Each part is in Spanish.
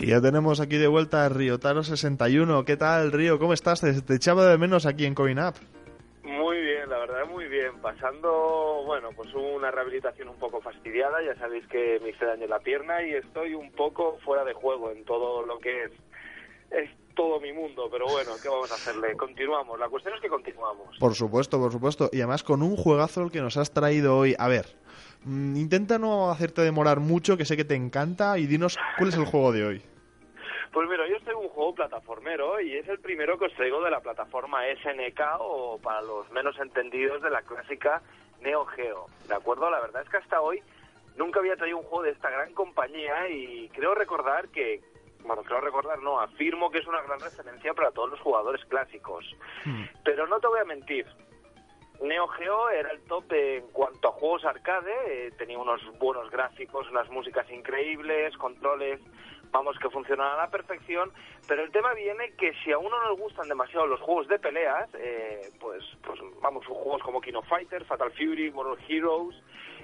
Y ya tenemos aquí de vuelta a Riotaro61. ¿Qué tal, Río? ¿Cómo estás? Te, echaba de menos aquí en CoinUp. Muy bien, la verdad, muy bien. Pasando, bueno, pues una rehabilitación un poco fastidiada. Ya sabéis que me hice daño en la pierna y estoy un poco fuera de juego en todo lo que es, es todo mi mundo. Pero bueno, ¿qué vamos a hacerle? Continuamos. La cuestión es que continuamos. Por supuesto, por supuesto. Y además con un juegazo el que nos has traído hoy. A ver, mm, intenta no hacerte demorar mucho, que sé que te encanta. Y dinos cuál es el juego de hoy. Pues mira, yo estoy en un juego plataformero y es el primero que os traigo de la plataforma SNK o para los menos entendidos de la clásica Neo Geo. ¿De acuerdo? La verdad es que hasta hoy nunca había traído un juego de esta gran compañía y creo recordar que, bueno, creo recordar, no, afirmo que es una gran referencia para todos los jugadores clásicos. Hmm. Pero no te voy a mentir, Neo Geo era el top en cuanto a juegos arcade, eh, tenía unos buenos gráficos, unas músicas increíbles, controles vamos, que funcionan a la perfección, pero el tema viene que si a uno no le gustan demasiado los juegos de peleas, eh, pues, pues vamos, juegos como Kino Fighter, Fatal Fury, Mortal Heroes,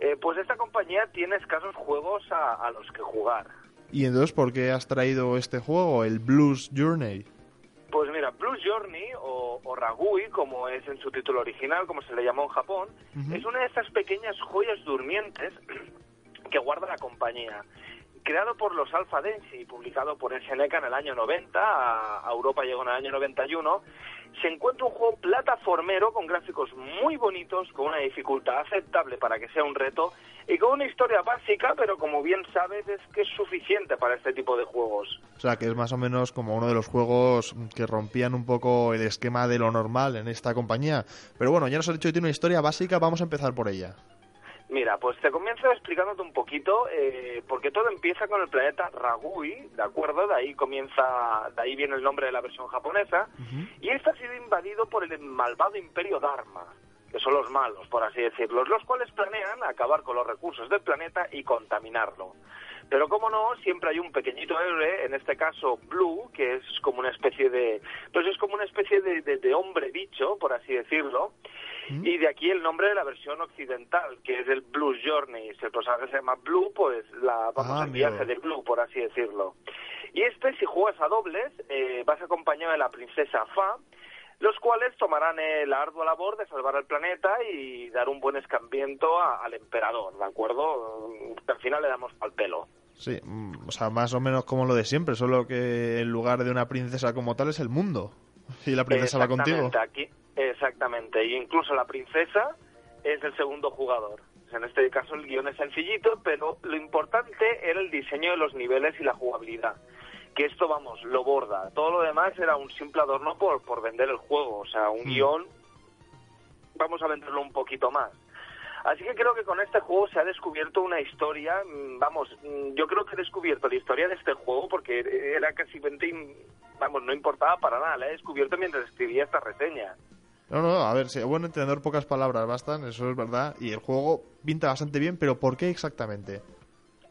eh, pues esta compañía tiene escasos juegos a, los que jugar. ¿Y entonces por qué has traído este juego, el Blues Journey? Pues mira, Blues Journey o, o, Ragui, como es en su título original, como se le llamó en Japón, es una de estas pequeñas joyas durmientes que guarda la compañía creado por los Alpha Dance y publicado por SNK en el año 90, a Europa llegó en el año 91, se encuentra un juego plataformero con gráficos muy bonitos, con una dificultad aceptable para que sea un reto y con una historia básica, pero como bien sabes es que es suficiente para este tipo de juegos. O sea, que es más o menos como uno de los juegos que rompían un poco el esquema de lo normal en esta compañía. Pero bueno, ya nos has dicho que tiene una historia básica, vamos a empezar por ella. Mira, pues te comienzo explicándote un poquito, eh, porque todo empieza con el planeta Ragui, ¿de acuerdo? De ahí comienza, de ahí viene el nombre de la versión japonesa, y este ha sido invadido por el malvado Imperio Dharma, que son los malos, por así decirlo, los cuales planean acabar con los recursos del planeta y contaminarlo. Pero como no, siempre hay un pequeñito héroe, en este caso Blue, que es como una especie de, pues es como una especie de, de hombre bicho, por así decirlo, y de aquí el nombre de la versión occidental, que es el Blues Journey. Si el personaje se llama Blue, pues la, vamos ah, al viaje de Blue, por así decirlo. Y este, si juegas a dobles, eh, vas acompañado de la princesa Fa, los cuales tomarán la ardua labor de salvar al planeta y dar un buen escambiento al emperador, ¿de acuerdo? Al final le damos al pelo. Sí, mm, o sea, más o menos como lo de siempre, solo que en lugar de una princesa como tal es el mundo. Y la princesa va contigo. Aquí, Exactamente, y incluso la princesa es el segundo jugador. En este caso el guion es sencillito, pero lo importante era el diseño de los niveles y la jugabilidad. Que esto, vamos, lo borda. Todo lo demás era un simple adorno por, por vender el juego. O sea, un mm. guion, vamos a venderlo un poquito más. Así que creo que con este juego se ha descubierto una historia, mm, vamos, mm, yo creo que he descubierto la historia de este juego porque era casi 20, vamos, no importaba para nada, la he descubierto mientras escribía esta reseña. No, no, a ver, si buen entender pocas palabras bastan, eso es verdad. Y el juego pinta bastante bien, pero ¿por qué exactamente?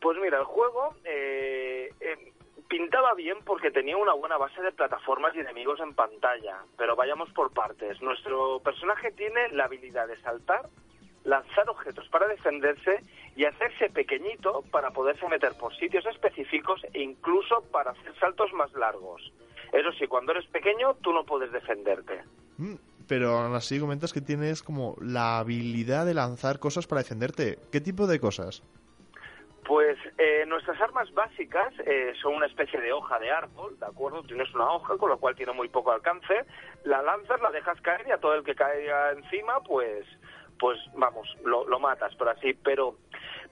Pues mira, el juego eh, eh, pintaba bien porque tenía una buena base de plataformas y enemigos en pantalla. Pero vayamos por partes. Nuestro personaje tiene la habilidad de saltar, lanzar objetos para defenderse y hacerse pequeñito para poderse meter por sitios específicos e incluso para hacer saltos más largos. Eso sí, cuando eres pequeño tú no puedes defenderte. Mm, pero aún así comentas que tienes como la habilidad de lanzar cosas para defenderte. ¿Qué tipo de cosas? Pues eh, nuestras armas básicas eh, son una especie de hoja de árbol, ¿de acuerdo? Tienes una hoja con lo cual tiene muy poco alcance, la lanzas, la dejas caer y a todo el que caiga encima, pues, pues vamos, lo, lo matas, por así. Pero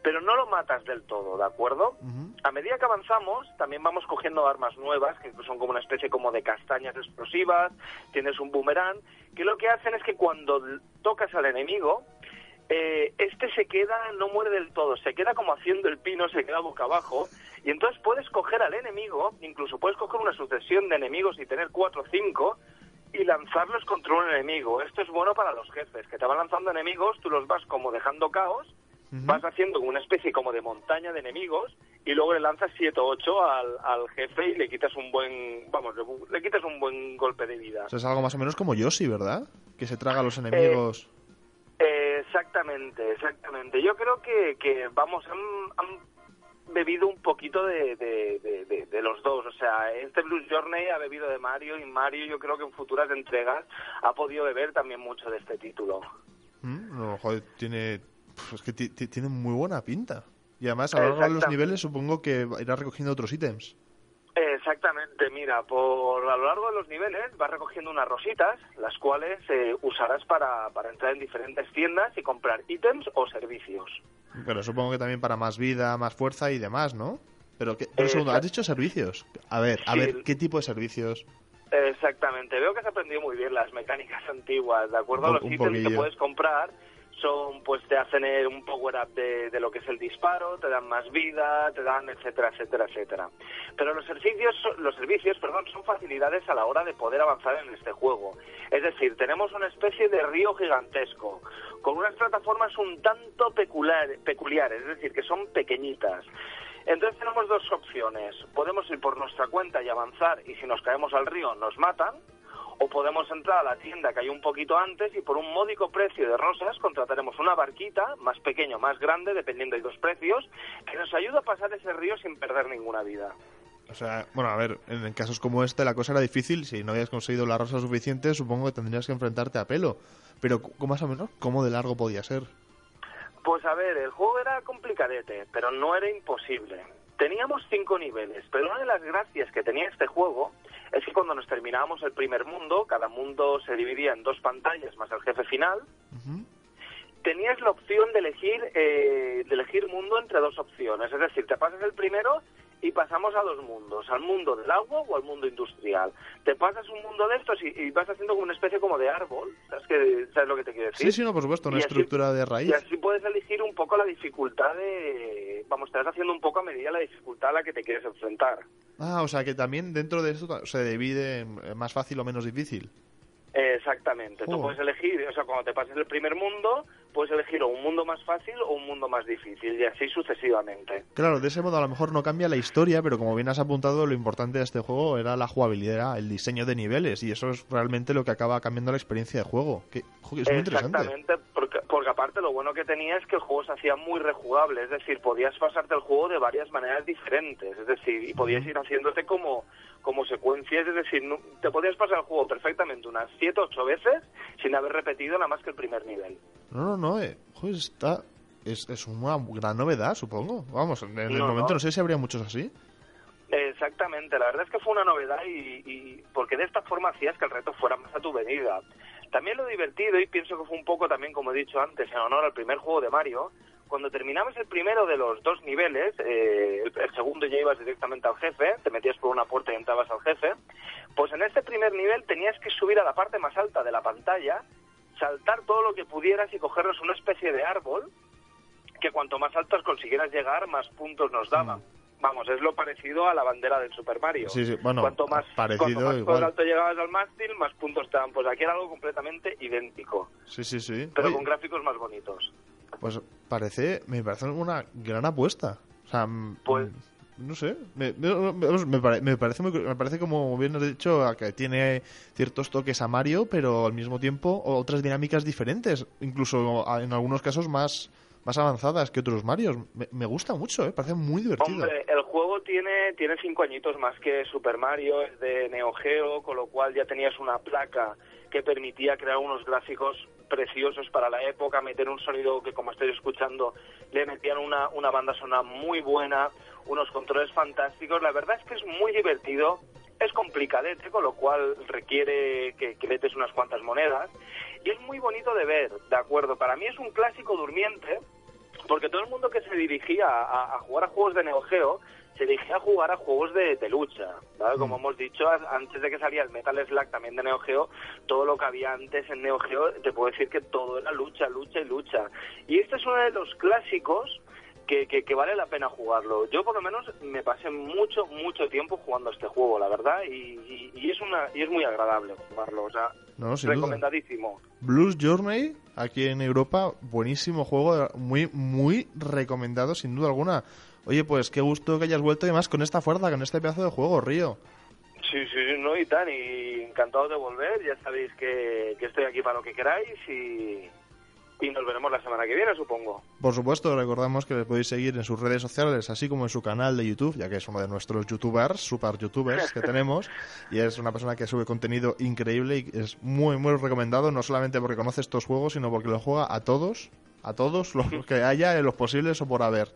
pero no lo matas del todo, ¿de acuerdo? A medida que avanzamos, también vamos cogiendo armas nuevas, que son como una especie como de castañas explosivas, tienes un boomerang, que lo que hacen es que cuando tocas al enemigo, eh, este se queda, no muere del todo, se queda como haciendo el pino, se queda boca abajo, y entonces puedes coger al enemigo, incluso puedes coger una sucesión de enemigos y tener cuatro o cinco, y lanzarlos contra un enemigo. Esto es bueno para los jefes, que te van lanzando enemigos, tú los vas como dejando caos, vas haciendo una especie como de montaña de enemigos y luego le lanzas 7 o 8 al, jefe y le quitas un buen, vamos, le, quitas un buen golpe de vida. es algo más o menos como Yoshi, ¿verdad? Que se traga a los enemigos. Eh, exactamente, exactamente. Yo creo que, que vamos, han, bebido un poquito de, de, de, de, los dos. O sea, este Blues Journey ha bebido de Mario y Mario yo creo que en futuras entregas ha podido beber también mucho de este título. Mm, no, joder, tiene, es que tiene muy buena pinta. Y además a lo largo de los niveles supongo que irá recogiendo otros ítems. Exactamente, mira, por a lo largo de los niveles vas recogiendo unas rositas, las cuales eh, usarás para, para entrar en diferentes tiendas y comprar ítems o servicios. Pero supongo que también para más vida, más fuerza y demás, ¿no? Pero, ¿qué, pero segundo, ¿has dicho servicios? A ver, a ver, ¿qué tipo de servicios? Exactamente, veo que has aprendido muy bien las mecánicas antiguas, ¿de acuerdo? los ítems que puedes comprar son pues te hacen un power up de, de, lo que es el disparo, te dan más vida, te dan etcétera, etcétera, etcétera. Pero los servicios, los servicios, perdón, son facilidades a la hora de poder avanzar en este juego. Es decir, tenemos una especie de río gigantesco con unas plataformas un tanto peculiar, peculiares, es decir, que son pequeñitas. Entonces tenemos dos opciones. Podemos ir por nuestra cuenta y avanzar y si nos caemos al río nos matan o podemos entrar a la tienda que hay un poquito antes y por un módico precio de rosas contrataremos una barquita, más pequeña o más grande, dependiendo de dos precios, que nos ayuda a pasar ese río sin perder ninguna vida. O sea, bueno, a ver, en casos como este la cosa era difícil. Si no habías conseguido la rosa suficiente, supongo que tendrías que enfrentarte a pelo. Pero, más o menos, ¿cómo de largo podía ser? Pues a ver, el juego era complicadete, pero no era imposible. Teníamos cinco niveles, pero una de las gracias que tenía este juego es que cuando nos terminábamos el primer mundo, cada mundo se dividía en dos pantallas más el jefe final, tenías la opción de elegir, eh, de elegir mundo entre dos opciones. Es decir, te pasas el primero y pasamos a dos mundos, al mundo del agua o al mundo industrial. Te pasas un mundo de estos y, vas haciendo como una especie como de árbol, ¿sabes, que, ¿sabes lo que te quiero decir? Sí, sí, no, por supuesto, una estructura de raíz. Y así puedes elegir un poco la dificultad de... Vamos, te vas haciendo un poco a medida la dificultad a la que te quieres enfrentar. Ah, o sea que también dentro de esto se divide en más fácil o menos difícil. Exactamente. Tú puedes elegir, o sea, cuando te pases el primer mundo, puedes elegir o un mundo más fácil o un mundo más difícil, y así sucesivamente. Claro, de ese modo a lo mejor no cambia la historia, pero como bien has apuntado, lo importante de este juego era la jugabilidad, el diseño de niveles, y eso es realmente lo que acaba cambiando la experiencia de juego. Que, es muy Exactamente, porque, porque aparte lo bueno que tenía es que el juego se hacía muy rejugable, es decir, podías pasarte el juego de varias maneras diferentes, es decir, y podías ir haciéndote como como secuencias, es decir, te podías pasar el juego perfectamente unas 7 o 8 veces sin haber repetido nada más que el primer nivel. No, no, no, eh. está, es, es una gran novedad, supongo. Vamos, en el momento no. sé si habría muchos así. Exactamente, la verdad es que fue una novedad y, y, porque de esta forma hacías que el reto fuera más a tu venida. También lo divertido, y pienso que fue un poco también, como he dicho antes, en honor al primer juego de Mario, cuando terminabas el primero de los dos niveles, eh, el, segundo ya ibas directamente al jefe, te metías por una puerta y entrabas al jefe, pues en este primer nivel tenías que subir a la parte más alta de la pantalla, saltar todo lo que pudieras y cogernos una especie de árbol, que cuanto más altos consiguieras llegar, más puntos nos daban. Mm. Vamos, es lo parecido a la bandera del Super Mario. Sí, sí, bueno, cuanto más, parecido, cuanto más alto llegabas al mástil, más puntos te daban. Pues aquí era algo completamente idéntico. Sí, sí, sí. Pero con gráficos más bonitos. Pues parece, me parece una gran apuesta. O sea, pues, no sé, me, me, parece me parece como bien has dicho que tiene ciertos toques a Mario, pero al mismo tiempo otras dinámicas diferentes, incluso en algunos casos más más avanzadas que otros Marios. Me, gusta mucho, ¿eh? parece muy divertido. Hombre, el juego tiene tiene cinco añitos más que Super Mario, es de Neo Geo, con lo cual ya tenías una placa que permitía crear unos gráficos preciosos para la época, meter un sonido que como estoy escuchando le metían una, una banda sonora muy buena, unos controles fantásticos. La verdad es que es muy divertido, es complicadete, con lo cual requiere que, que metes unas cuantas monedas. Y es muy bonito de ver, ¿de acuerdo? Para mí es un clásico durmiente, porque todo el mundo que se dirigía a, a jugar a juegos de Neo Geo se dirigía a jugar a juegos de, lucha, ¿vale? Como mm. hemos dicho, antes de que salía el Metal Slug también de Neo Geo, todo lo que había antes en Neo Geo, te puedo decir que todo era lucha, lucha y lucha. Y este es uno de los clásicos que, que, vale la pena jugarlo. Yo por lo menos me pasé mucho, mucho tiempo jugando este juego, la verdad, y, y, es una y es muy agradable jugarlo, o sea, recomendadísimo. Blues Journey, aquí en Europa, buenísimo juego, muy, muy recomendado sin duda alguna. Oye, pues qué gusto que hayas vuelto además con esta fuerza, con este pedazo de juego, Río. Sí, sí, no, y tan, y encantado de volver. Ya sabéis que, estoy aquí para lo que queráis y, y nos veremos la semana que viene, supongo. Por supuesto, recordamos que le podéis seguir en sus redes sociales, así como en su canal de YouTube, ya que es uno de nuestros youtubers, super youtubers que tenemos, y es una persona que sube contenido increíble y es muy, muy recomendado, no solamente porque conoce estos juegos, sino porque los juega a todos, a todos los que haya, en los posibles o por haber.